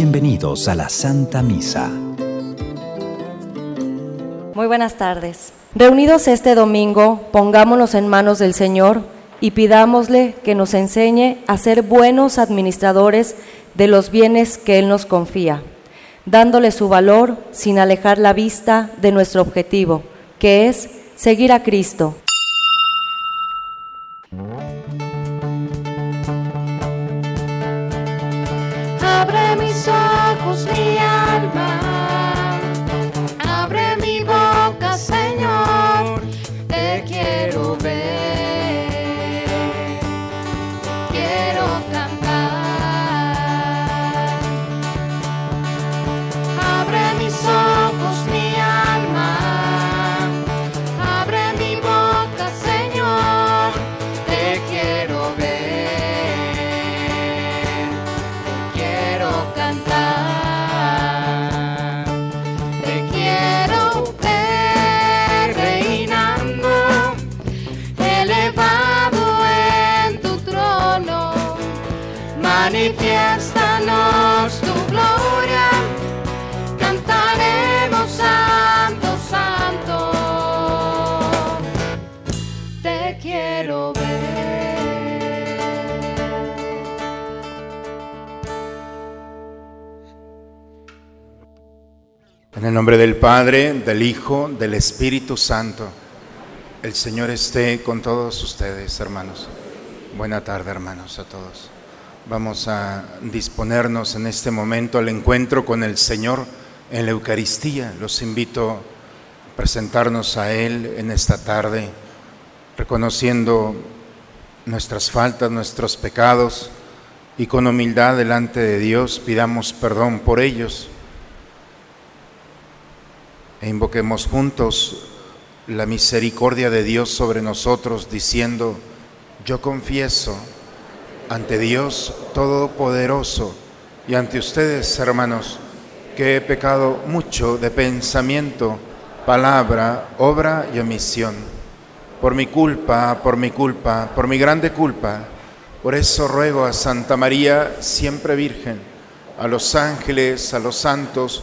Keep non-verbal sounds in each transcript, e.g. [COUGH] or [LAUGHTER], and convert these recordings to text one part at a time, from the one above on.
Bienvenidos a la Santa Misa. Muy buenas tardes. Reunidos este domingo, pongámonos en manos del Señor y pidámosle que nos enseñe a ser buenos administradores de los bienes que Él nos confía, dándole su valor sin alejar la vista de nuestro objetivo, que es seguir a Cristo. Nombre del Padre, del Hijo, del Espíritu Santo, el Señor esté con todos ustedes, hermanos. Buena tarde, hermanos, a todos. Vamos a disponernos en este momento al encuentro con el Señor en la Eucaristía. Los invito a presentarnos a Él en esta tarde, reconociendo nuestras faltas, nuestros pecados, y con humildad delante de Dios pidamos perdón por ellos e invoquemos juntos la misericordia de Dios sobre nosotros, diciendo, yo confieso ante Dios Todopoderoso y ante ustedes, hermanos, que he pecado mucho de pensamiento, palabra, obra y omisión. Por mi culpa, por mi culpa, por mi grande culpa. Por eso ruego a Santa María, siempre Virgen, a los ángeles, a los santos,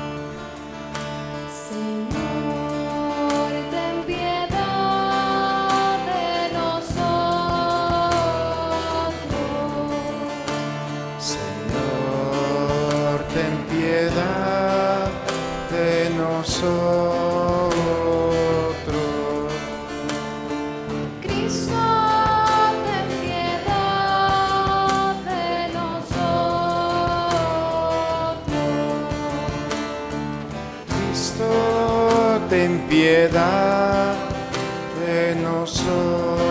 Ten piedad de nosotros.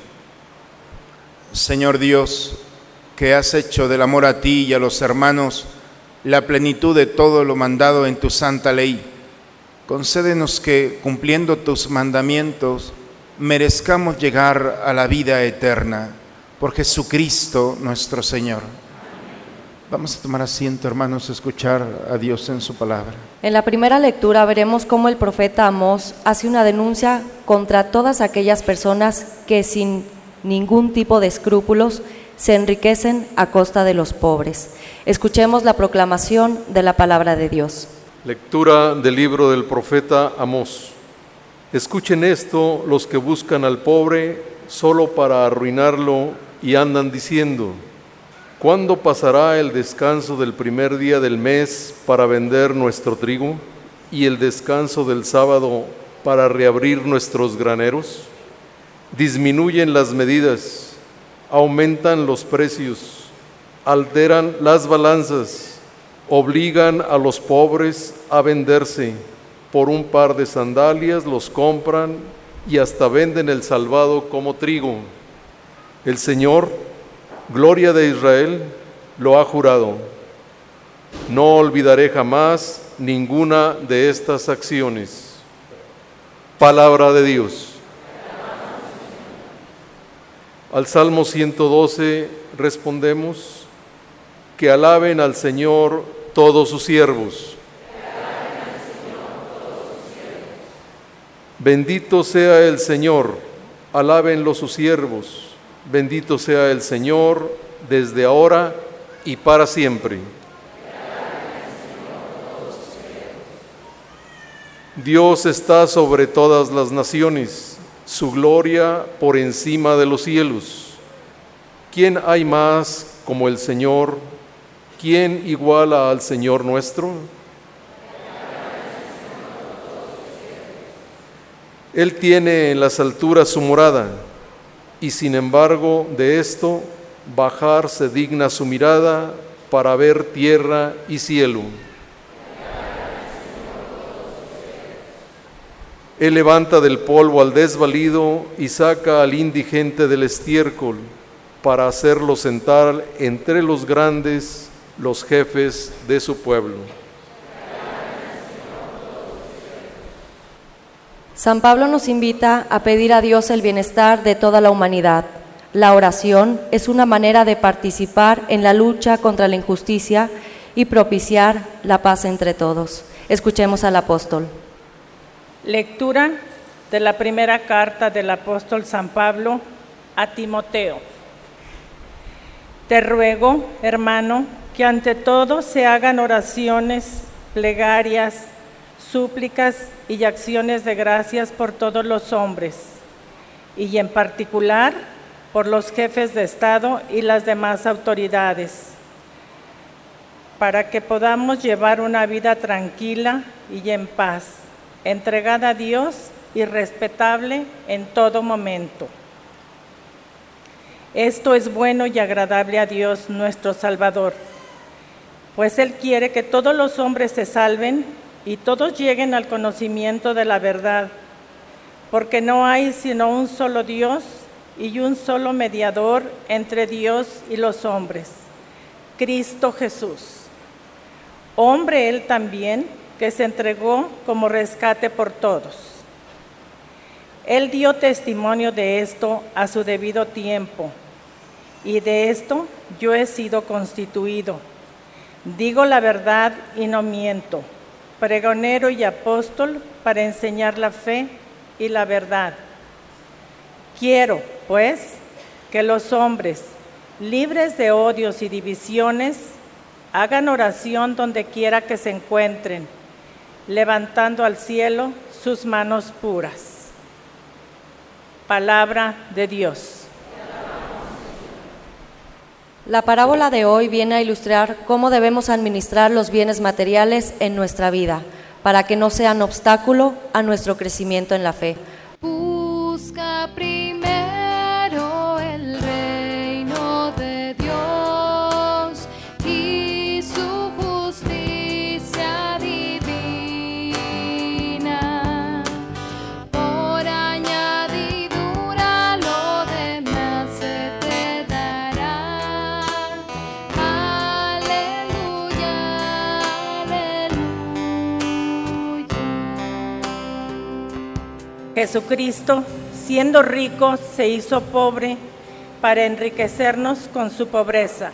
Señor Dios, que has hecho del amor a ti y a los hermanos la plenitud de todo lo mandado en tu santa ley. Concédenos que, cumpliendo tus mandamientos, merezcamos llegar a la vida eterna por Jesucristo nuestro Señor. Vamos a tomar asiento, hermanos, a escuchar a Dios en su palabra. En la primera lectura veremos cómo el profeta Amós hace una denuncia contra todas aquellas personas que sin ningún tipo de escrúpulos se enriquecen a costa de los pobres. Escuchemos la proclamación de la palabra de Dios. Lectura del libro del profeta Amós. Escuchen esto los que buscan al pobre solo para arruinarlo y andan diciendo, ¿Cuándo pasará el descanso del primer día del mes para vender nuestro trigo y el descanso del sábado para reabrir nuestros graneros? Disminuyen las medidas, aumentan los precios, alteran las balanzas, obligan a los pobres a venderse. Por un par de sandalias los compran y hasta venden el salvado como trigo. El Señor Gloria de Israel lo ha jurado. No olvidaré jamás ninguna de estas acciones. Palabra de Dios. Al Salmo 112 respondemos, que alaben al Señor todos sus siervos. Bendito sea el Señor, alábenlo sus siervos. Bendito sea el Señor desde ahora y para siempre. Dios está sobre todas las naciones, su gloria por encima de los cielos. ¿Quién hay más como el Señor? ¿Quién iguala al Señor nuestro? Él tiene en las alturas su morada y sin embargo de esto bajar se digna su mirada para ver tierra y cielo. Él levanta del polvo al desvalido y saca al indigente del estiércol para hacerlo sentar entre los grandes, los jefes de su pueblo. San Pablo nos invita a pedir a Dios el bienestar de toda la humanidad. La oración es una manera de participar en la lucha contra la injusticia y propiciar la paz entre todos. Escuchemos al apóstol. Lectura de la primera carta del apóstol San Pablo a Timoteo. Te ruego, hermano, que ante todo se hagan oraciones, plegarias, súplicas y acciones de gracias por todos los hombres, y en particular por los jefes de Estado y las demás autoridades, para que podamos llevar una vida tranquila y en paz, entregada a Dios y respetable en todo momento. Esto es bueno y agradable a Dios nuestro Salvador, pues Él quiere que todos los hombres se salven y todos lleguen al conocimiento de la verdad, porque no hay sino un solo Dios y un solo mediador entre Dios y los hombres, Cristo Jesús. Hombre él también, que se entregó como rescate por todos. Él dio testimonio de esto a su debido tiempo, y de esto yo he sido constituido. Digo la verdad y no miento pregonero y apóstol para enseñar la fe y la verdad. Quiero, pues, que los hombres, libres de odios y divisiones, hagan oración donde quiera que se encuentren, levantando al cielo sus manos puras. Palabra de Dios. La parábola de hoy viene a ilustrar cómo debemos administrar los bienes materiales en nuestra vida para que no sean obstáculo a nuestro crecimiento en la fe. Busca Jesucristo, siendo rico, se hizo pobre para enriquecernos con su pobreza.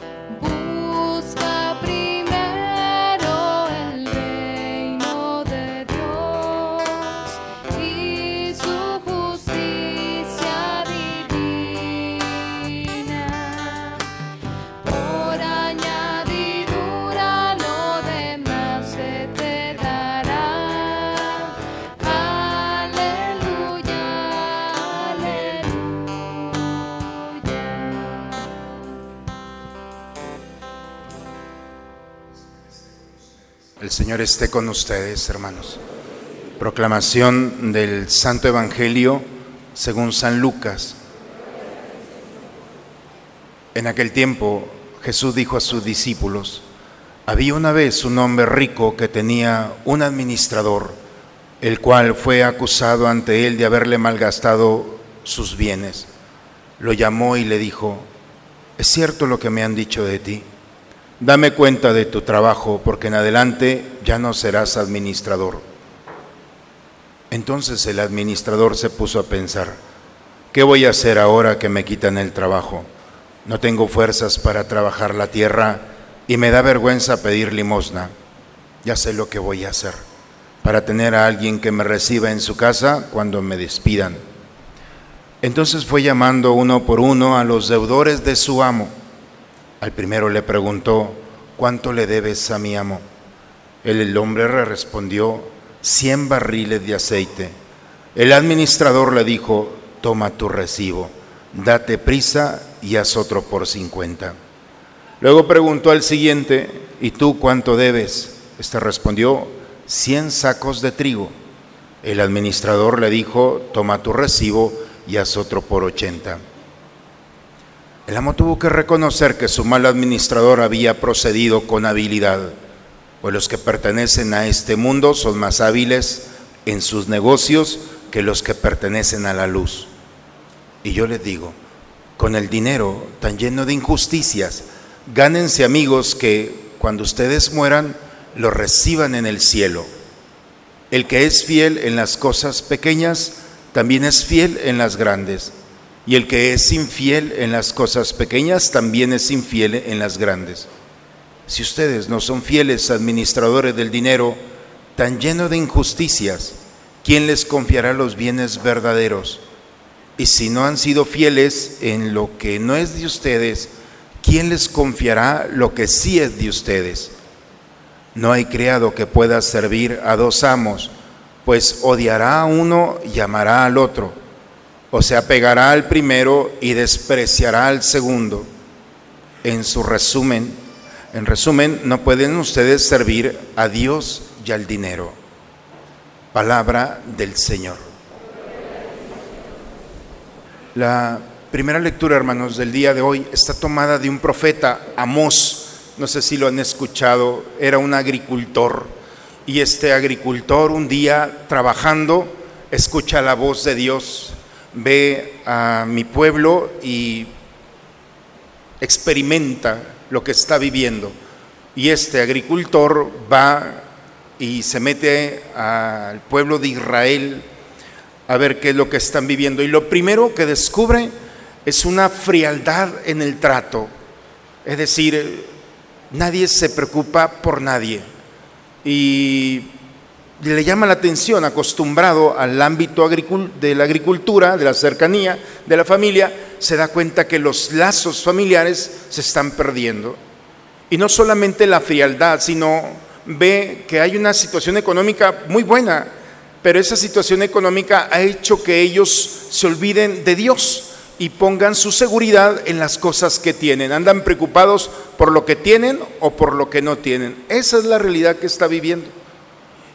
Señor esté con ustedes, hermanos. Proclamación del Santo Evangelio según San Lucas. En aquel tiempo Jesús dijo a sus discípulos, había una vez un hombre rico que tenía un administrador, el cual fue acusado ante él de haberle malgastado sus bienes. Lo llamó y le dijo, es cierto lo que me han dicho de ti. Dame cuenta de tu trabajo, porque en adelante ya no serás administrador. Entonces el administrador se puso a pensar, ¿qué voy a hacer ahora que me quitan el trabajo? No tengo fuerzas para trabajar la tierra y me da vergüenza pedir limosna. Ya sé lo que voy a hacer para tener a alguien que me reciba en su casa cuando me despidan. Entonces fue llamando uno por uno a los deudores de su amo. Al primero le preguntó, ¿cuánto le debes a mi amo? El, hombre le respondió, cien barriles de aceite. El administrador le dijo, toma tu recibo, date prisa y haz otro por cincuenta. Luego preguntó al siguiente, ¿y tú cuánto debes? Este respondió, cien sacos de trigo. El administrador le dijo, toma tu recibo y haz otro por ochenta. El amo tuvo que reconocer que su mal administrador había procedido con habilidad, pues los que pertenecen a este mundo son más hábiles en sus negocios que los que pertenecen a la luz. Y yo les digo, con el dinero tan lleno de injusticias, gánense amigos que cuando ustedes mueran lo reciban en el cielo. El que es fiel en las cosas pequeñas, también es fiel en las grandes. Y el que es infiel en las cosas pequeñas también es infiel en las grandes. Si ustedes no son fieles administradores del dinero, tan lleno de injusticias, ¿quién les confiará los bienes verdaderos? Y si no han sido fieles en lo que no es de ustedes, ¿quién les confiará lo que sí es de ustedes? No hay criado que pueda servir a dos amos, pues odiará a uno y amará al otro o se apegará al primero y despreciará al segundo. En su resumen, en resumen, no pueden ustedes servir a Dios y al dinero. Palabra del Señor. La primera lectura, hermanos, del día de hoy está tomada de un profeta, Amós. No sé si lo han escuchado, era un agricultor. Y este agricultor un día trabajando escucha la voz de Dios ve a mi pueblo y experimenta lo que está viviendo. Y este agricultor va y se mete al pueblo de Israel a ver qué es lo que están viviendo. Y lo primero que descubre es una frialdad en el trato. Es decir, nadie se preocupa por nadie. Y le llama la atención, acostumbrado al ámbito de la agricultura, de la cercanía, de la familia, se da cuenta que los lazos familiares se están perdiendo. Y no solamente la frialdad, sino ve que hay una situación económica muy buena, pero esa situación económica ha hecho que ellos se olviden de Dios y pongan su seguridad en las cosas que tienen. Andan preocupados por lo que tienen o por lo que no tienen. Esa es la realidad que está viviendo.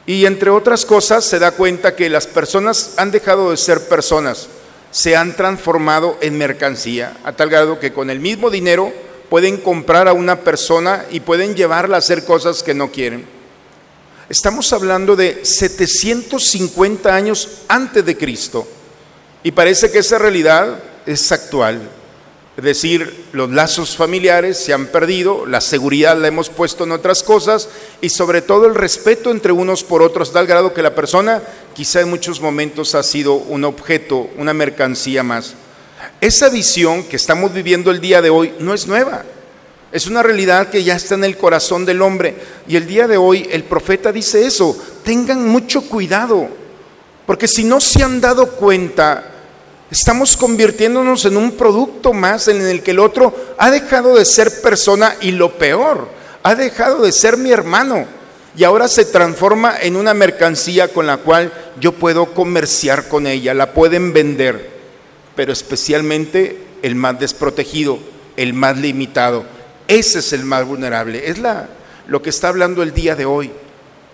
Y entre otras cosas se da cuenta que las personas han dejado de ser personas, se han transformado en mercancía, a tal grado que con el mismo dinero pueden comprar a una persona y pueden llevarla a hacer cosas que no quieren. Estamos hablando de 750 años antes de Cristo y parece que esa realidad es actual. Es decir, los lazos familiares se han perdido, la seguridad la hemos puesto en otras cosas y sobre todo el respeto entre unos por otros, tal grado que la persona quizá en muchos momentos ha sido un objeto, una mercancía más. Esa visión que estamos viviendo el día de hoy no es nueva, es una realidad que ya está en el corazón del hombre. Y el día de hoy el profeta dice eso, tengan mucho cuidado, porque si no se han dado cuenta, Estamos convirtiéndonos en un producto más en el que el otro ha dejado de ser persona y lo peor, ha dejado de ser mi hermano y ahora se transforma en una mercancía con la cual yo puedo comerciar con ella, la pueden vender, pero especialmente el más desprotegido, el más limitado. Ese es el más vulnerable. Es la, lo que está hablando el día de hoy.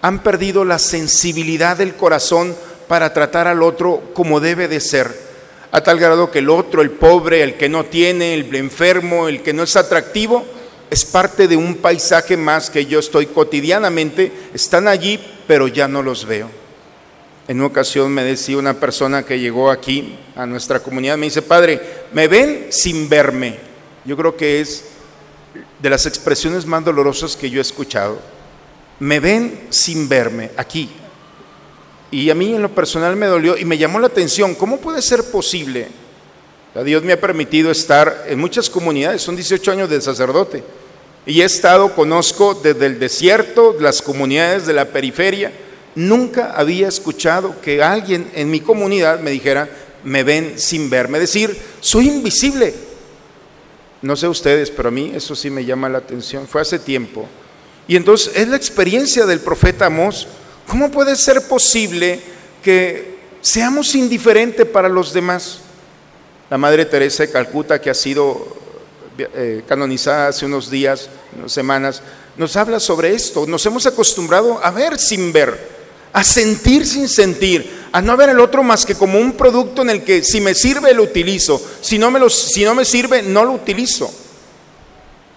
Han perdido la sensibilidad del corazón para tratar al otro como debe de ser a tal grado que el otro, el pobre, el que no tiene, el enfermo, el que no es atractivo, es parte de un paisaje más que yo estoy cotidianamente, están allí, pero ya no los veo. En una ocasión me decía una persona que llegó aquí a nuestra comunidad, me dice, padre, me ven sin verme. Yo creo que es de las expresiones más dolorosas que yo he escuchado. Me ven sin verme aquí, y a mí en lo personal me dolió y me llamó la atención, ¿cómo puede ser posible? Dios me ha permitido estar en muchas comunidades, son 18 años de sacerdote, y he estado, conozco desde el desierto, las comunidades de la periferia, nunca había escuchado que alguien en mi comunidad me dijera, me ven sin verme, decir, soy invisible. No sé ustedes, pero a mí eso sí me llama la atención, fue hace tiempo. Y entonces es la experiencia del profeta Amós, ¿Cómo puede ser posible que seamos indiferentes para los demás? La Madre Teresa de Calcuta, que ha sido eh, canonizada hace unos días, unas semanas, nos habla sobre esto. Nos hemos acostumbrado a ver sin ver, a sentir sin sentir, a no ver el otro más que como un producto en el que si me sirve lo utilizo, si no me, si no me sirve no lo utilizo.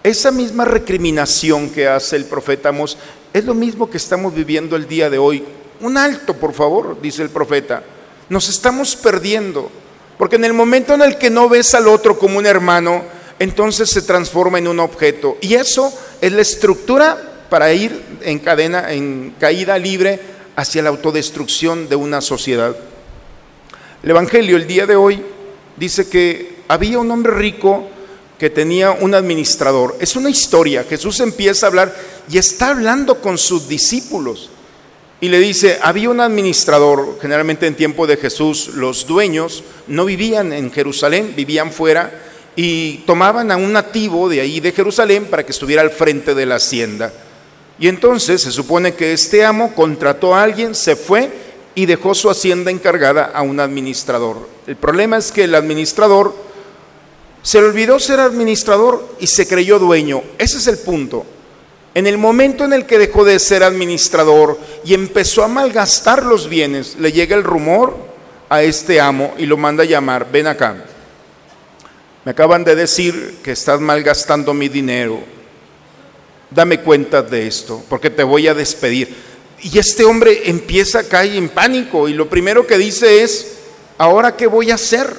Esa misma recriminación que hace el profeta Amos es lo mismo que estamos viviendo el día de hoy. Un alto, por favor, dice el profeta. Nos estamos perdiendo, porque en el momento en el que no ves al otro como un hermano, entonces se transforma en un objeto. Y eso es la estructura para ir en cadena, en caída libre hacia la autodestrucción de una sociedad. El Evangelio el día de hoy dice que había un hombre rico que tenía un administrador. Es una historia. Jesús empieza a hablar y está hablando con sus discípulos. Y le dice, había un administrador, generalmente en tiempo de Jesús, los dueños no vivían en Jerusalén, vivían fuera y tomaban a un nativo de ahí de Jerusalén para que estuviera al frente de la hacienda. Y entonces se supone que este amo contrató a alguien, se fue y dejó su hacienda encargada a un administrador. El problema es que el administrador se le olvidó ser administrador y se creyó dueño. Ese es el punto. En el momento en el que dejó de ser administrador y empezó a malgastar los bienes, le llega el rumor a este amo y lo manda a llamar, ven acá. Me acaban de decir que estás malgastando mi dinero. Dame cuenta de esto, porque te voy a despedir. Y este hombre empieza a caer en pánico y lo primero que dice es, ¿ahora qué voy a hacer?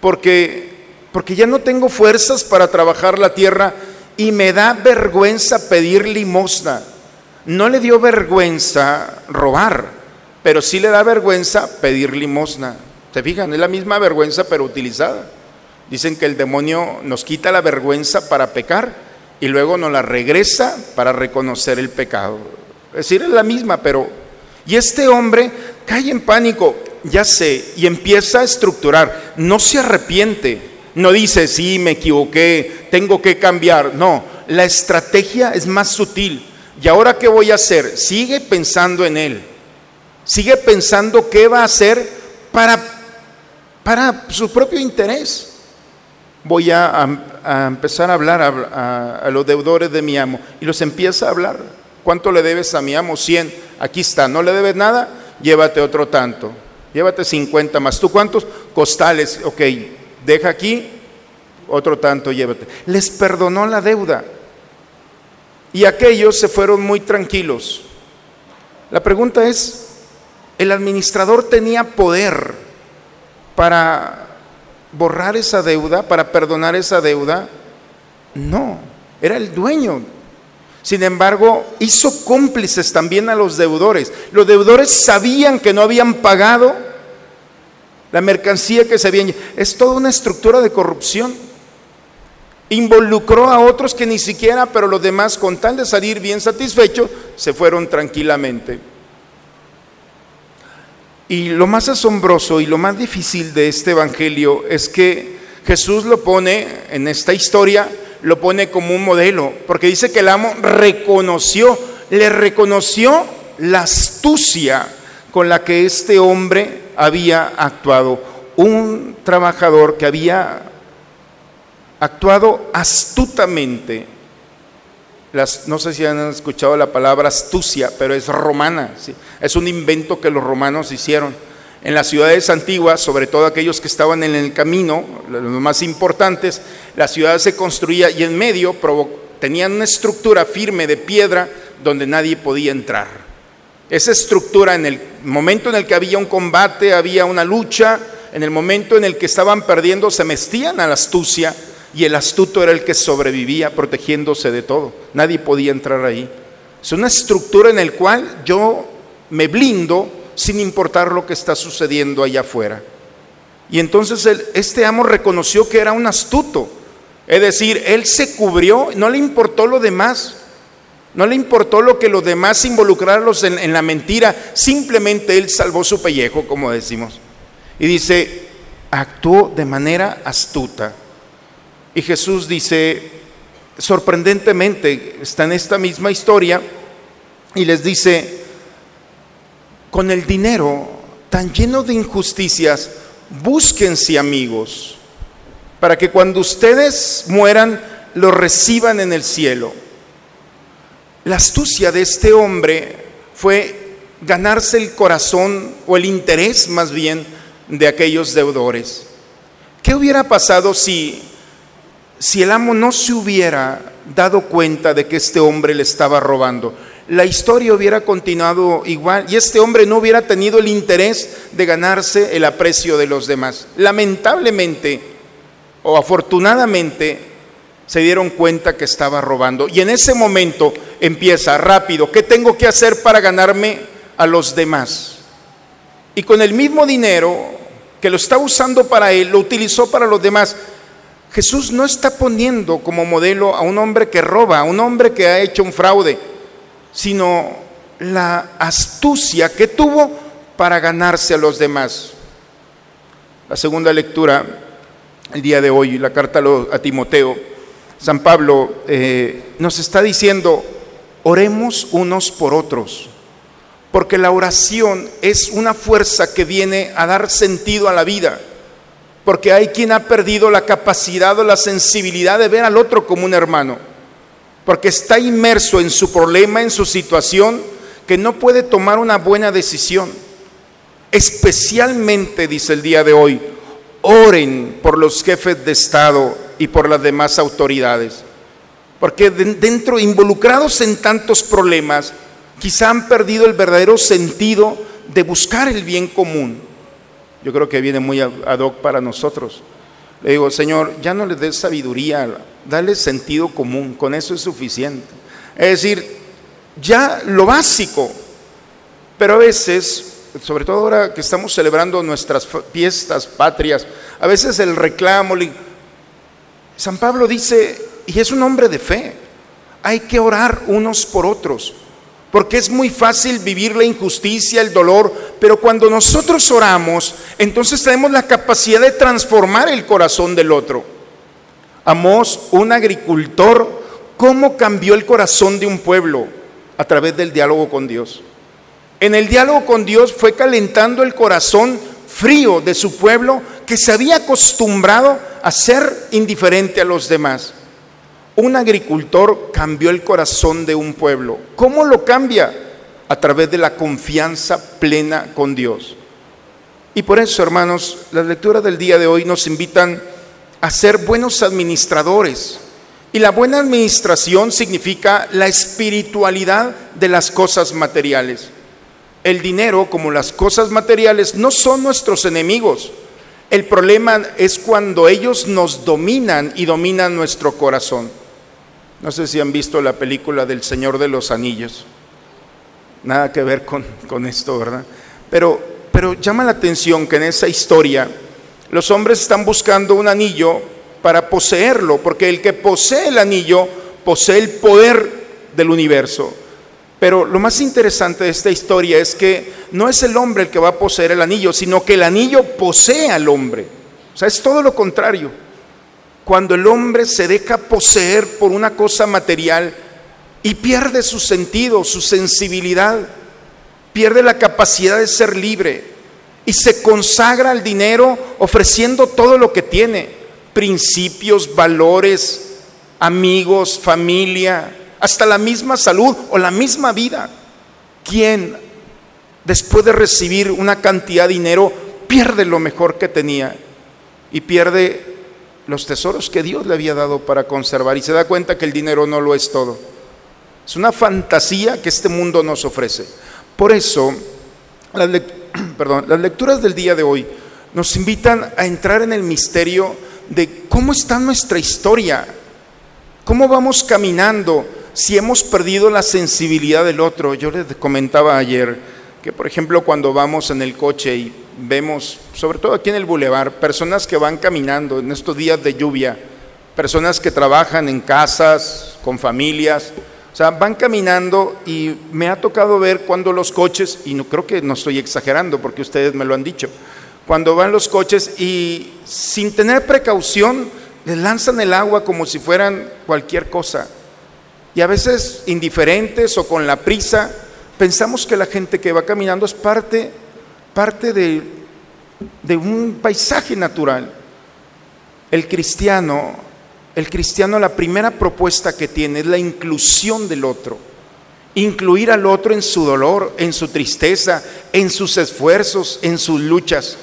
Porque porque ya no tengo fuerzas para trabajar la tierra y me da vergüenza pedir limosna. No le dio vergüenza robar, pero sí le da vergüenza pedir limosna. ¿Se fijan? Es la misma vergüenza pero utilizada. Dicen que el demonio nos quita la vergüenza para pecar y luego nos la regresa para reconocer el pecado. Es decir, es la misma, pero... Y este hombre cae en pánico, ya sé, y empieza a estructurar. No se arrepiente, no dice, sí, me equivoqué, tengo que cambiar. No, la estrategia es más sutil. ¿Y ahora qué voy a hacer? Sigue pensando en él. Sigue pensando qué va a hacer para, para su propio interés. Voy a, empezar a hablar a, los deudores de mi amo. Y los empieza a hablar. ¿Cuánto le debes a mi amo? 100. Aquí está. ¿No le debes nada? Llévate otro tanto. Llévate 50 más. ¿Tú cuántos? Costales. Ok deja aquí, otro tanto llévate. Les perdonó la deuda. Y aquellos se fueron muy tranquilos. La pregunta es, ¿el administrador tenía poder para borrar esa deuda, para perdonar esa deuda. No, era el dueño. Sin embargo, hizo cómplices también a los deudores. Los deudores sabían que no habían pagado la mercancía que se habían... Es toda una estructura de corrupción. Involucró a otros que ni siquiera, pero los demás, con tal de salir bien satisfechos, se fueron tranquilamente. Y lo más asombroso y lo más difícil de este Evangelio es que Jesús lo pone en esta historia, lo pone como un modelo, porque dice que el amo reconoció, le reconoció la astucia con la que este hombre había actuado. Un trabajador que había actuado astutamente no sé si han escuchado la palabra astucia, pero es romana, es un invento que los romanos hicieron. En las ciudades antiguas, sobre todo aquellos que estaban en el camino, los más importantes, la ciudad se construía y en medio tenían una estructura firme de piedra donde nadie podía entrar. Esa estructura en el momento en el que había un combate, había una lucha, en el momento en el que estaban perdiendo, se mestían a la astucia y el astuto era el que sobrevivía protegiéndose de todo. Nadie podía entrar ahí. Es una estructura en la cual yo me blindo sin importar lo que está sucediendo allá afuera. Y entonces este amo reconoció que era un astuto. Es decir, él se cubrió, no le importó lo demás. No le importó lo que los demás involucrarlos en, en la mentira. Simplemente él salvó su pellejo, como decimos. Y dice, actuó de manera astuta. Y Jesús dice, sorprendentemente, está en esta misma historia y les dice, con el dinero tan lleno de injusticias, búsquense amigos, para que cuando ustedes mueran, lo reciban en el cielo. La astucia de este hombre fue ganarse el corazón o el interés más bien de aquellos deudores. ¿Qué hubiera pasado si si el amo no se hubiera dado cuenta de que este hombre le estaba robando, la historia hubiera continuado igual y este hombre no hubiera tenido el interés de ganarse el aprecio de los demás. Lamentablemente o afortunadamente se dieron cuenta que estaba robando y en ese momento empieza rápido, ¿qué tengo que hacer para ganarme a los demás? Y con el mismo dinero que lo está usando para él, lo utilizó para los demás Jesús no está poniendo como modelo a un hombre que roba, a un hombre que ha hecho un fraude, sino la astucia que tuvo para ganarse a los demás. La segunda lectura, el día de hoy, la carta a Timoteo, San Pablo eh, nos está diciendo, oremos unos por otros, porque la oración es una fuerza que viene a dar sentido a la vida porque hay quien ha perdido la capacidad o la sensibilidad de ver al otro como un hermano, porque está inmerso en su problema, en su situación, que no puede tomar una buena decisión. Especialmente, dice el día de hoy, oren por los jefes de Estado y por las demás autoridades, porque dentro, involucrados en tantos problemas, quizá han perdido el verdadero sentido de buscar el bien común yo creo que viene muy ad hoc para nosotros. Le digo, Señor, ya no le des sabiduría, dale sentido común, con eso es suficiente. Es decir, ya lo básico, pero a veces, sobre todo ahora que estamos celebrando nuestras fiestas patrias, a veces el reclamo, San Pablo dice, y es un hombre de fe, hay que orar unos por otros porque es muy fácil vivir la injusticia, el dolor, pero cuando nosotros oramos, entonces tenemos la capacidad de transformar el corazón del otro. Amós, un agricultor, ¿cómo cambió el corazón de un pueblo? A través del diálogo con Dios. En el diálogo con Dios fue calentando el corazón frío de su pueblo que se había acostumbrado a ser indiferente a los demás. Un agricultor cambió el corazón de un pueblo. ¿Cómo lo cambia? A través de la confianza plena con Dios. Y por eso, hermanos, las lecturas del día de hoy nos invitan a ser buenos administradores. Y la buena administración significa la espiritualidad de las cosas materiales. El dinero, como las cosas materiales, no son nuestros enemigos. El problema es cuando ellos nos dominan y dominan nuestro corazón. No sé si han visto la película del Señor de los Anillos. Nada que ver con, con esto, ¿verdad? Pero, pero llama la atención que en esa historia los hombres están buscando un anillo para poseerlo, porque el que posee el anillo posee el poder del universo. Pero lo más interesante de esta historia es que no es el hombre el que va a poseer el anillo, sino que el anillo posee al hombre. O sea, es todo lo contrario. Cuando el hombre se deja poseer por una cosa material y pierde su sentido, su sensibilidad, pierde la capacidad de ser libre y se consagra al dinero ofreciendo todo lo que tiene, principios, valores, amigos, familia, hasta la misma salud o la misma vida. ¿Quién, después de recibir una cantidad de dinero, pierde lo mejor que tenía y pierde los tesoros que Dios le había dado para conservar y se da cuenta que el dinero no lo es todo? Es una fantasía que este mundo nos ofrece. Por eso, las, [CLEARS THROAT] perdón, las lecturas del día de hoy nos invitan a entrar en el misterio de cómo está nuestra historia, cómo vamos caminando si hemos perdido la sensibilidad del otro. Yo les comentaba ayer que, por ejemplo, cuando vamos en el coche y vemos, sobre todo aquí en el bulevar, personas que van caminando en estos días de lluvia, personas que trabajan en casas, con familias, o sea, van caminando y me ha tocado ver cuando los coches, y no creo que no estoy exagerando porque ustedes me lo han dicho, cuando van los coches y sin tener precaución les lanzan el agua como si fueran cualquier cosa. Y a veces indiferentes o con la prisa, pensamos que la gente que va caminando es parte, parte de, de un paisaje natural. El cristiano, el cristiano la primera propuesta que tiene es la inclusión del otro. Incluir al otro en su dolor, en su tristeza, en sus esfuerzos, en sus luchas.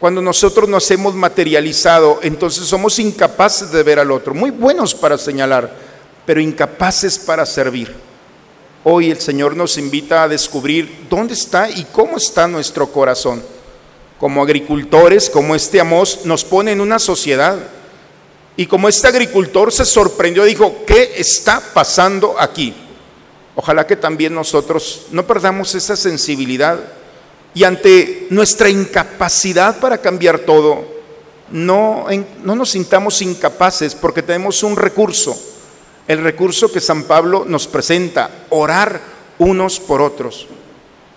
Cuando nosotros nos hemos materializado, entonces somos incapaces de ver al otro, muy buenos para señalar, pero incapaces para servir. Hoy el Señor nos invita a descubrir dónde está y cómo está nuestro corazón. Como agricultores, como este Amós, nos pone en una sociedad. Y como este agricultor se sorprendió, dijo, ¿qué está pasando aquí? Ojalá que también nosotros no perdamos esa sensibilidad y ante nuestra incapacidad para cambiar todo, no, no nos sintamos incapaces porque tenemos un recurso el recurso que San Pablo nos presenta, orar unos por otros.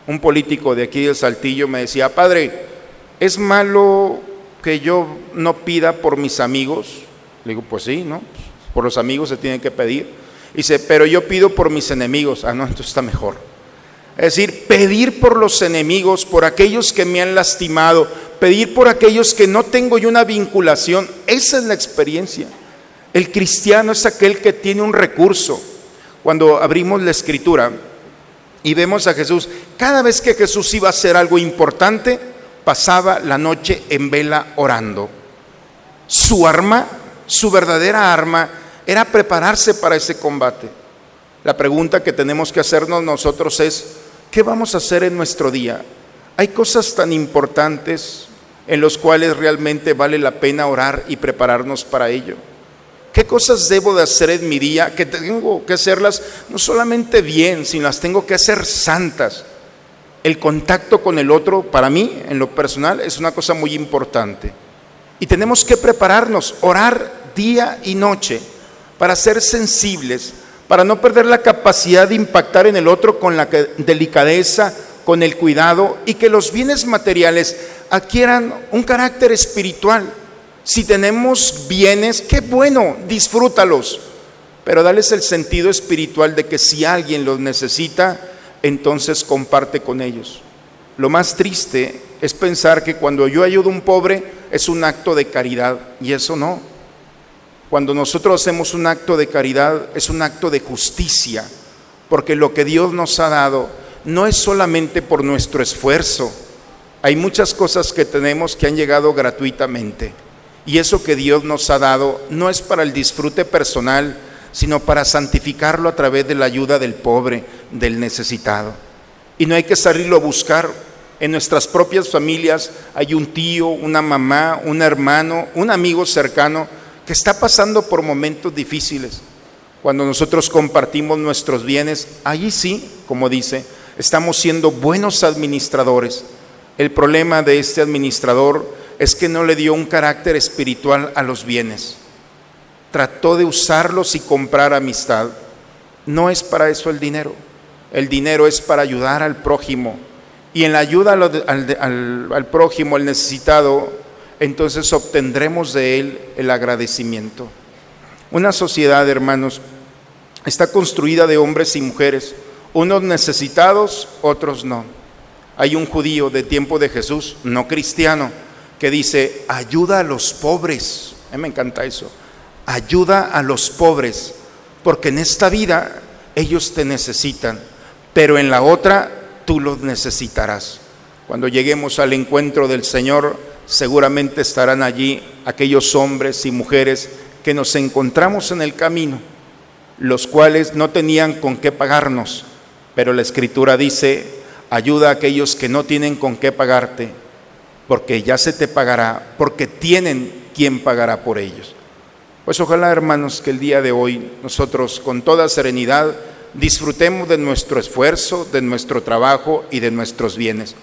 Un político de aquí del Saltillo me decía, padre, ¿es malo que yo no pida por mis amigos? Le digo, pues sí, ¿no? Por los amigos se tiene que pedir. Dice, pero yo pido por mis enemigos. Ah, no, entonces está mejor. Es decir, pedir por los enemigos, por aquellos que me han lastimado, pedir por aquellos que no tengo yo una vinculación. Esa es la experiencia. El cristiano es aquel que tiene un recurso. Cuando abrimos la escritura y vemos a Jesús, cada vez que Jesús iba a hacer algo importante, pasaba la noche en vela orando. Su arma, su verdadera arma, era prepararse para ese combate. La pregunta que tenemos que hacernos nosotros es, ¿qué vamos a hacer en nuestro día? Hay cosas tan importantes en los cuales realmente vale la pena orar y prepararnos para ello. ¿Qué cosas debo de hacer en mi día? Que tengo que hacerlas no solamente bien, sino las tengo que hacer santas. El contacto con el otro, para mí, en lo personal, es una cosa muy importante. Y tenemos que prepararnos, orar día y noche, para ser sensibles, para no perder la capacidad de impactar en el otro con la delicadeza, con el cuidado y que los bienes materiales adquieran un carácter espiritual si tenemos bienes, qué bueno, disfrútalos. Pero dales el sentido espiritual de que si alguien los necesita, entonces comparte con ellos. Lo más triste es pensar que cuando yo ayudo a un pobre es un acto de caridad y eso no. Cuando nosotros hacemos un acto de caridad es un acto de justicia, porque lo que Dios nos ha dado no es solamente por nuestro esfuerzo. Hay muchas cosas que tenemos que han llegado gratuitamente. Y eso que Dios nos ha dado no es para el disfrute personal, sino para santificarlo a través de la ayuda del pobre, del necesitado. Y no hay que salirlo a buscar. En nuestras propias familias hay un tío, una mamá, un hermano, un amigo cercano que está pasando por momentos difíciles. Cuando nosotros compartimos nuestros bienes, allí sí, como dice, estamos siendo buenos administradores. El problema de este administrador es que no le dio un carácter espiritual a los bienes. Trató de usarlos y comprar amistad. No es para eso el dinero. El dinero es para ayudar al prójimo. Y en la ayuda al, prójimo, al necesitado, entonces obtendremos de él el agradecimiento. Una sociedad, hermanos, está construida de hombres y mujeres, unos necesitados, otros no. Hay un judío de tiempo de Jesús, no cristiano, que dice, ayuda a los pobres. Me encanta eso. Ayuda a los pobres, porque en esta vida ellos te necesitan, pero en la otra tú los necesitarás. Cuando lleguemos al encuentro del Señor, seguramente estarán allí aquellos hombres y mujeres que nos encontramos en el camino, los cuales no tenían con qué pagarnos, pero la Escritura dice, ayuda a aquellos que no tienen con qué pagarte, porque ya se te pagará, porque tienen quien pagará por ellos. Pues ojalá, hermanos, que el día de hoy nosotros con toda serenidad disfrutemos de nuestro esfuerzo, de nuestro trabajo y de nuestros bienes.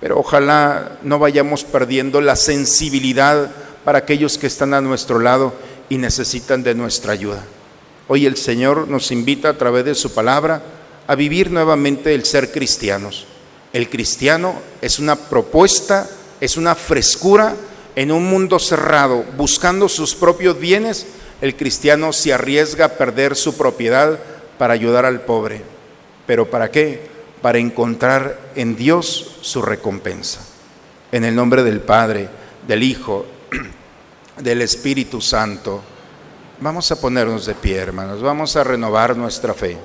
Pero ojalá no vayamos perdiendo la sensibilidad para aquellos que están a nuestro lado y necesitan de nuestra ayuda. Hoy el Señor nos invita a través de su palabra a vivir nuevamente el ser cristianos. El cristiano es una propuesta, es una frescura en un mundo cerrado, buscando sus propios bienes. El cristiano se arriesga a perder su propiedad para ayudar al pobre. ¿Pero para qué? Para encontrar en Dios su recompensa. En el nombre del Padre, del Hijo, [CLEARS THROAT] del Espíritu Santo. Vamos a ponernos de pie, hermanos. Vamos a renovar nuestra fe.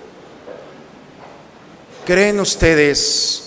¿Creen ustedes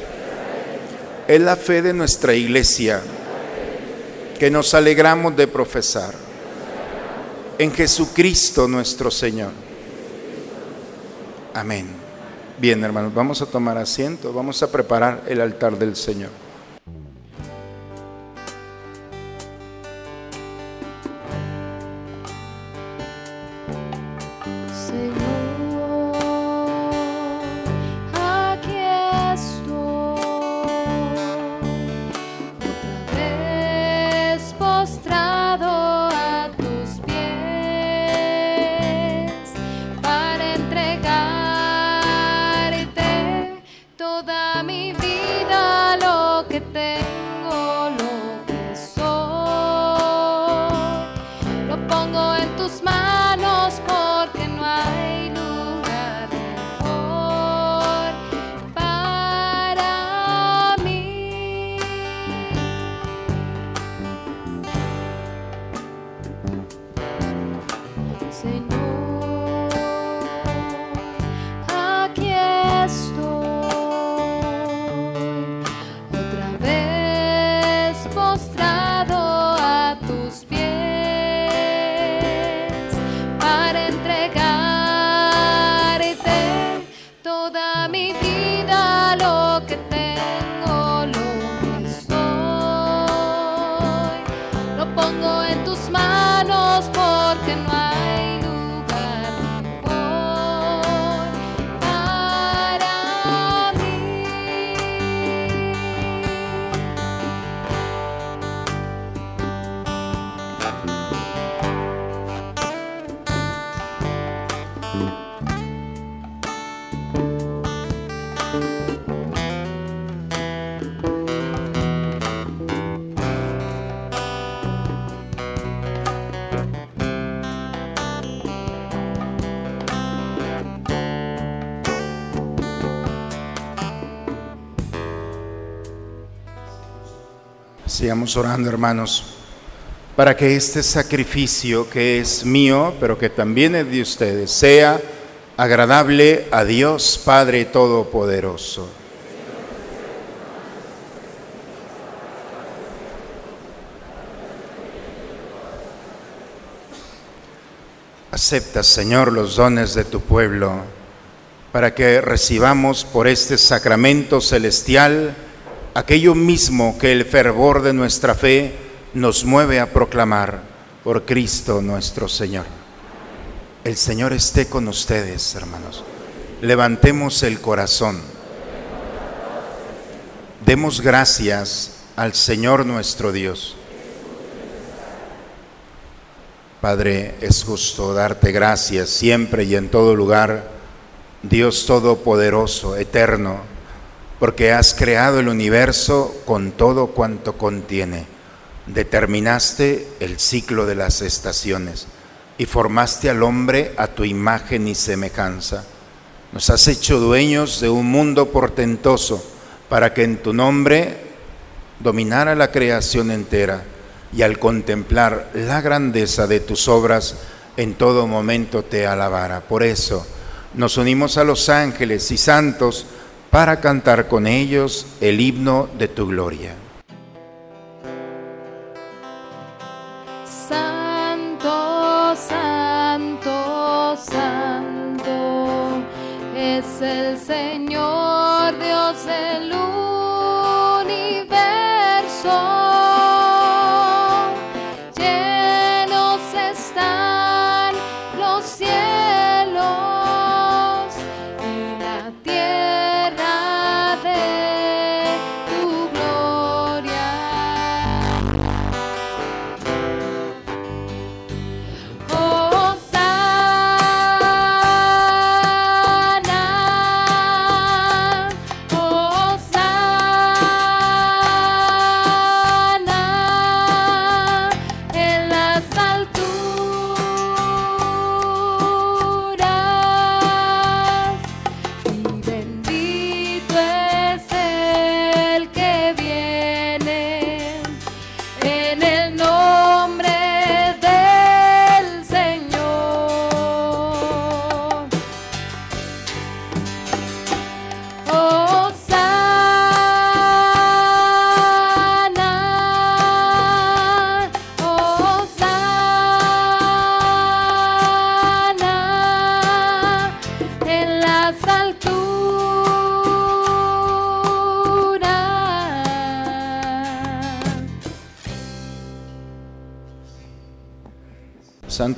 Es la fe de nuestra iglesia que nos alegramos de profesar en Jesucristo nuestro Señor. Amén. Bien, hermanos, vamos a tomar asiento, vamos a preparar el altar del Señor. Sigamos orando, hermanos, para que este sacrificio que es mío, pero que también es de ustedes, sea agradable a Dios Padre Todopoderoso. Acepta, Señor, los dones de tu pueblo, para que recibamos por este sacramento celestial aquello mismo que el fervor de nuestra fe nos mueve a proclamar por Cristo nuestro Señor. El Señor esté con ustedes, hermanos. Levantemos el corazón. Demos gracias al Señor nuestro Dios. Padre, es justo darte gracias siempre y en todo lugar, Dios Todopoderoso, eterno, porque has creado el universo con todo cuanto contiene. Determinaste el ciclo de las estaciones y formaste al hombre a tu imagen y semejanza. Nos has hecho dueños de un mundo portentoso para que en tu nombre dominara la creación entera y al contemplar la grandeza de tus obras, en todo momento te alabara. Por eso nos unimos a los ángeles y santos para cantar con ellos el himno de tu gloria.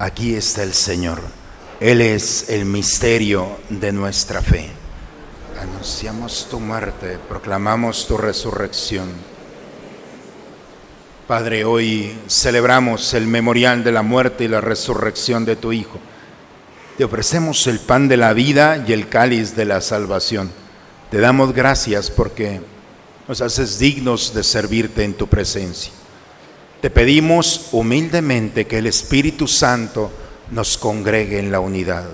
Aquí está el Señor. Él es el misterio de nuestra fe. Anunciamos tu muerte, proclamamos tu resurrección. Padre, hoy celebramos el memorial de la muerte y la resurrección de tu Hijo. Te ofrecemos el pan de la vida y el cáliz de la salvación. Te damos gracias porque nos haces dignos de servirte en tu presencia. Te pedimos humildemente que el Espíritu Santo nos congregue en la unidad.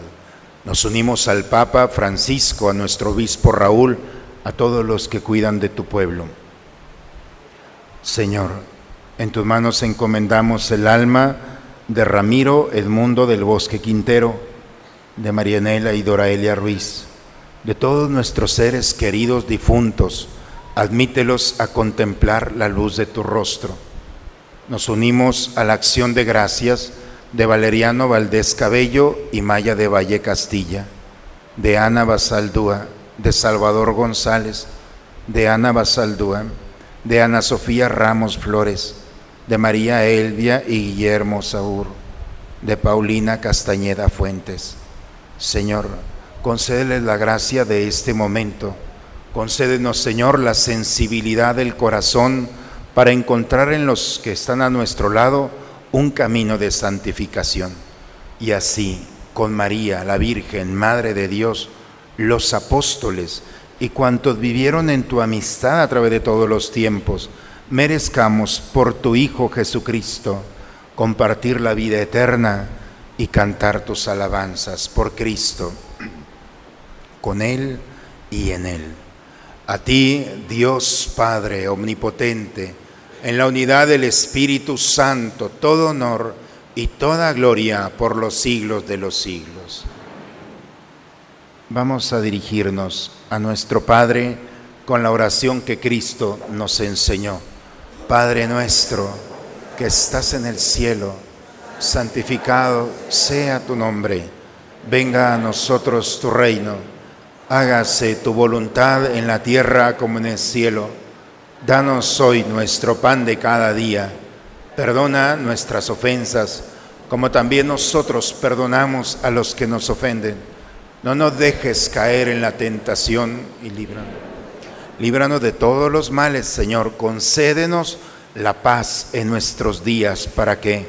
Nos unimos al Papa Francisco, a nuestro obispo Raúl, a todos los que cuidan de tu pueblo. Señor, en tus manos encomendamos el alma de Ramiro Edmundo del Bosque Quintero, de Marianela y Doraelia Ruiz, de todos nuestros seres queridos difuntos, admítelos a contemplar la luz de tu rostro. Nos unimos a la acción de gracias de Valeriano Valdés Cabello y Maya de Valle Castilla, de Ana Basaldúa, de Salvador González, de Ana Basaldúa, de Ana Sofía Ramos Flores, de María Elvia y Guillermo Saúr, de Paulina Castañeda Fuentes. Señor, concédeles la gracia de este momento. Concédenos, Señor, la sensibilidad del corazón para encontrar en los que están a nuestro lado un camino de santificación. Y así, con María, la Virgen, Madre de Dios, los apóstoles y cuantos vivieron en tu amistad a través de todos los tiempos, merezcamos por tu Hijo Jesucristo compartir la vida eterna y cantar tus alabanzas por Cristo, con Él y en Él. A ti, Dios Padre Omnipotente, en la unidad del Espíritu Santo, todo honor y toda gloria por los siglos de los siglos. Vamos a dirigirnos a nuestro Padre con la oración que Cristo nos enseñó. Padre nuestro, que estás en el cielo, santificado sea tu nombre, venga a nosotros tu reino, hágase tu voluntad en la tierra como en el cielo. Danos hoy nuestro pan de cada día, perdona nuestras ofensas, como también nosotros perdonamos a los que nos ofenden. No nos dejes caer en la tentación y líbranos líbranos de todos los males, Señor. Concédenos la paz en nuestros días para que,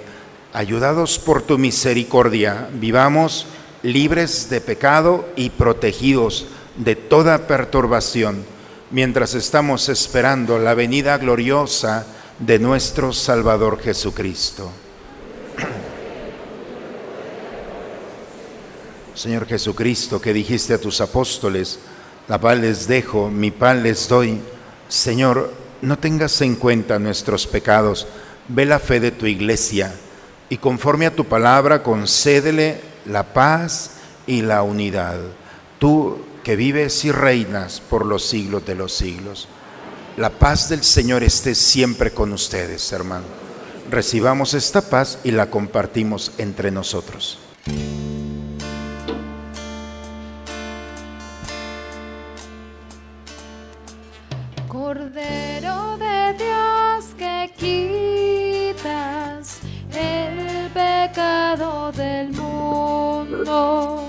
ayudados por tu misericordia, vivamos libres de pecado y protegidos de toda perturbación, mientras estamos esperando la venida gloriosa de nuestro Salvador Jesucristo. [CLEARS THROAT] Señor Jesucristo, que dijiste a tus apóstoles, la paz les dejo, mi paz les doy. Señor, no tengas en cuenta nuestros pecados, ve la fe de tu iglesia y conforme a tu palabra concédele la paz y la unidad. Tú que vives y reinas por los siglos de los siglos. La paz del Señor esté siempre con ustedes, hermano. Recibamos esta paz y la compartimos entre nosotros. Cordero de Dios que quitas el pecado del mundo,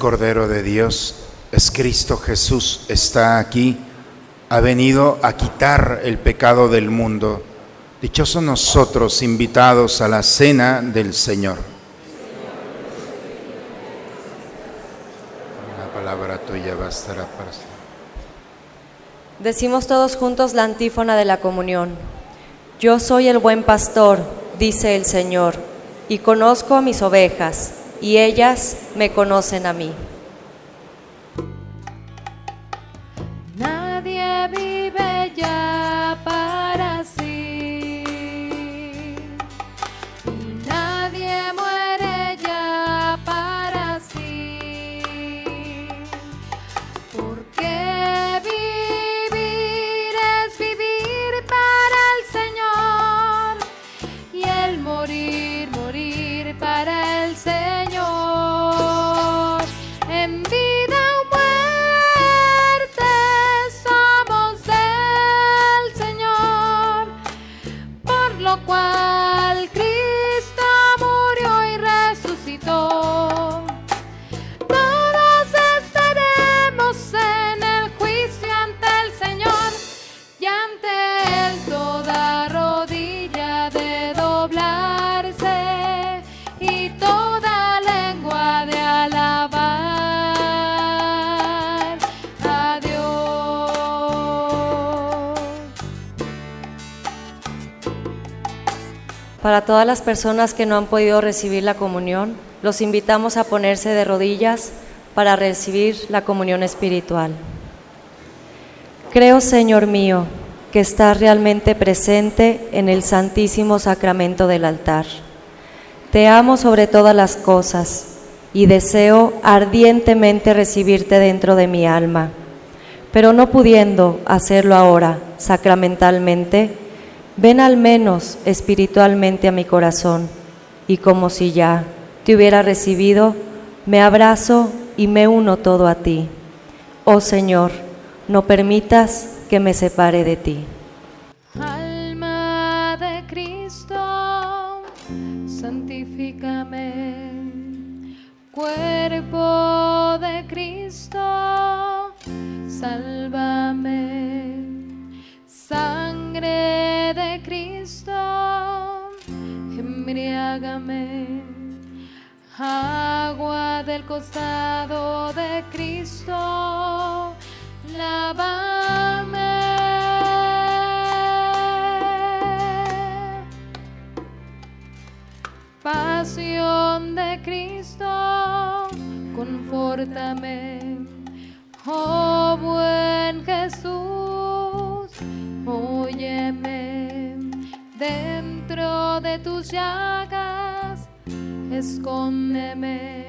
Cordero de Dios, es Cristo Jesús, está aquí, ha venido a quitar el pecado del mundo. Dichosos nosotros invitados a la cena del Señor. La palabra tuya bastará para siempre. Decimos todos juntos la antífona de la comunión. Yo soy el buen pastor, dice el Señor, y conozco a mis ovejas, y ellas me conocen a mí. Nadie vive ya Para todas las personas que no han podido recibir la comunión, los invitamos a ponerse de rodillas para recibir la comunión espiritual. Creo, Señor mío, que estás realmente presente en el santísimo sacramento del altar. Te amo sobre todas las cosas y deseo ardientemente recibirte dentro de mi alma, pero no pudiendo hacerlo ahora sacramentalmente, ven al menos espiritualmente a mi corazón y como si ya te hubiera recibido, me abrazo y me uno todo a ti. Oh Señor, no permitas que me separe de ti. Alma de Cristo, santifícame. Embriágame. Agua del costado de Cristo, lávame. Pasión de Cristo, confórtame. Oh buen Jesús, óyeme. De tus llagas, escóndeme.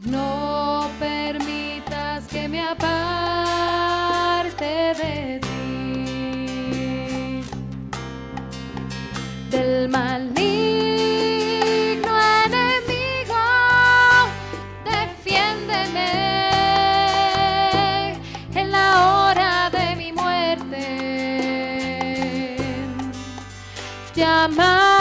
No permitas que me aparte de ti del maligno enemigo, defiéndeme en la hora de mi muerte. Llámame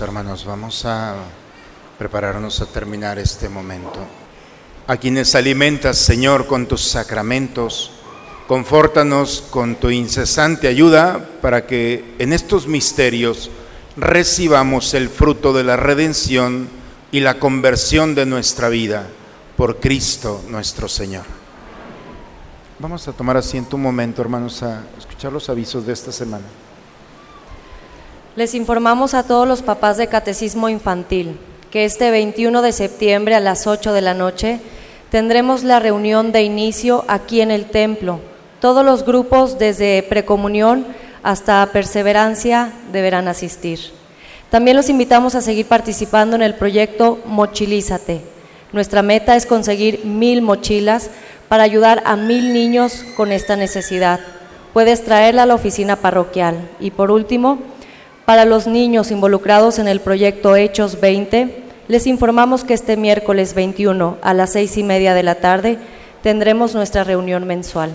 Hermanos, vamos a prepararnos a terminar este momento. A quienes alimentas, Señor, con tus sacramentos, confórtanos con tu incesante ayuda para que en estos misterios recibamos el fruto de la redención y la conversión de nuestra vida por Cristo nuestro Señor. Vamos a tomar asiento un momento, hermanos, a escuchar los avisos de esta semana. Les informamos a todos los papás de Catecismo Infantil que este 21 de septiembre a las 8 de la noche tendremos la reunión de inicio aquí en el templo. Todos los grupos desde precomunión hasta perseverancia deberán asistir. También los invitamos a seguir participando en el proyecto Mochilízate. Nuestra meta es conseguir mil mochilas para ayudar a mil niños con esta necesidad. Puedes traerla a la oficina parroquial. Y por último, Para los niños involucrados en el proyecto Hechos 20, les informamos que este miércoles 21 a las seis y media de la tarde tendremos nuestra reunión mensual.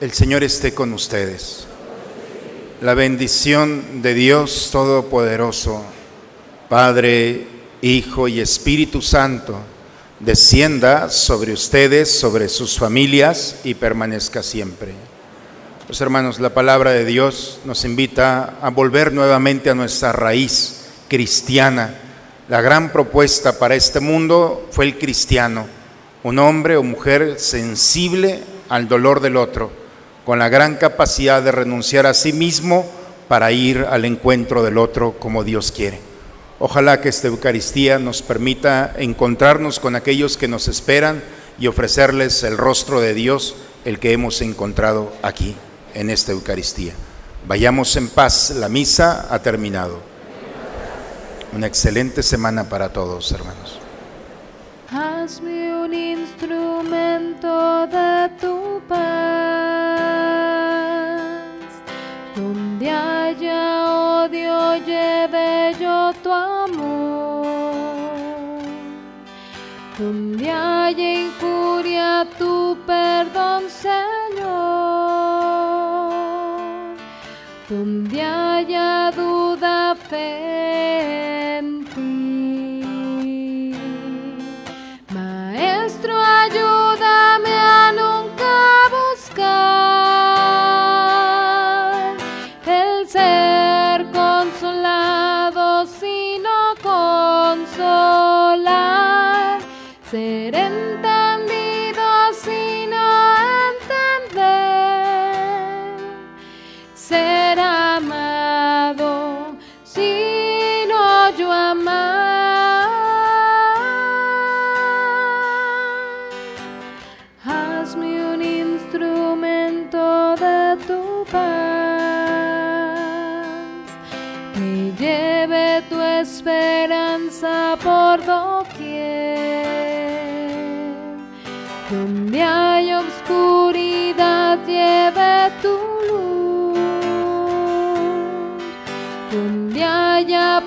El Señor esté con ustedes. La bendición de Dios Todopoderoso, Padre, Hijo y Espíritu Santo, descienda sobre ustedes, sobre sus familias y permanezca siempre. Pues hermanos, la palabra de Dios nos invita a volver nuevamente a nuestra raíz cristiana. La gran propuesta para este mundo fue el cristiano, un hombre o mujer sensible al dolor del otro, con la gran capacidad de renunciar a sí mismo para ir al encuentro del otro como Dios quiere. Ojalá que esta Eucaristía nos permita encontrarnos con aquellos que nos esperan y ofrecerles el rostro de Dios, el que hemos encontrado aquí en esta Eucaristía. Vayamos en paz, la misa ha terminado. Una excelente semana para todos, hermanos. Hazme un instrumento de tu paz, donde haya odio lleve yo tu amor, donde haya injuria tu perdón, zeren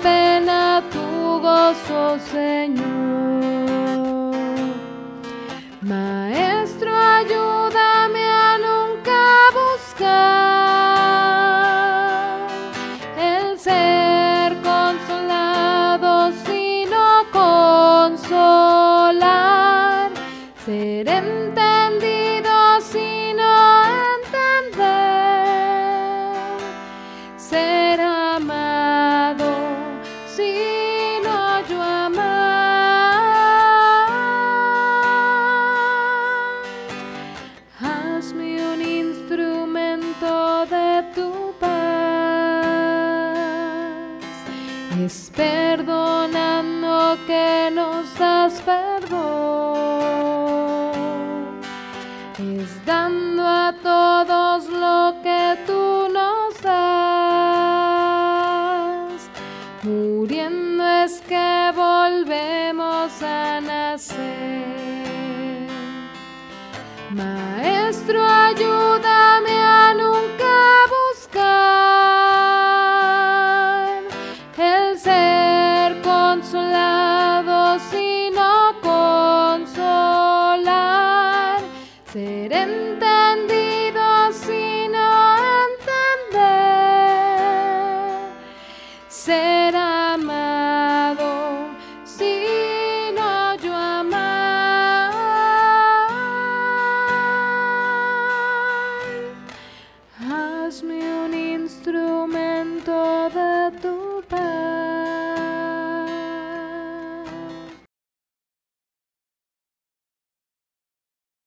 pena, tu gozo, Señor. Maestro, ayúdame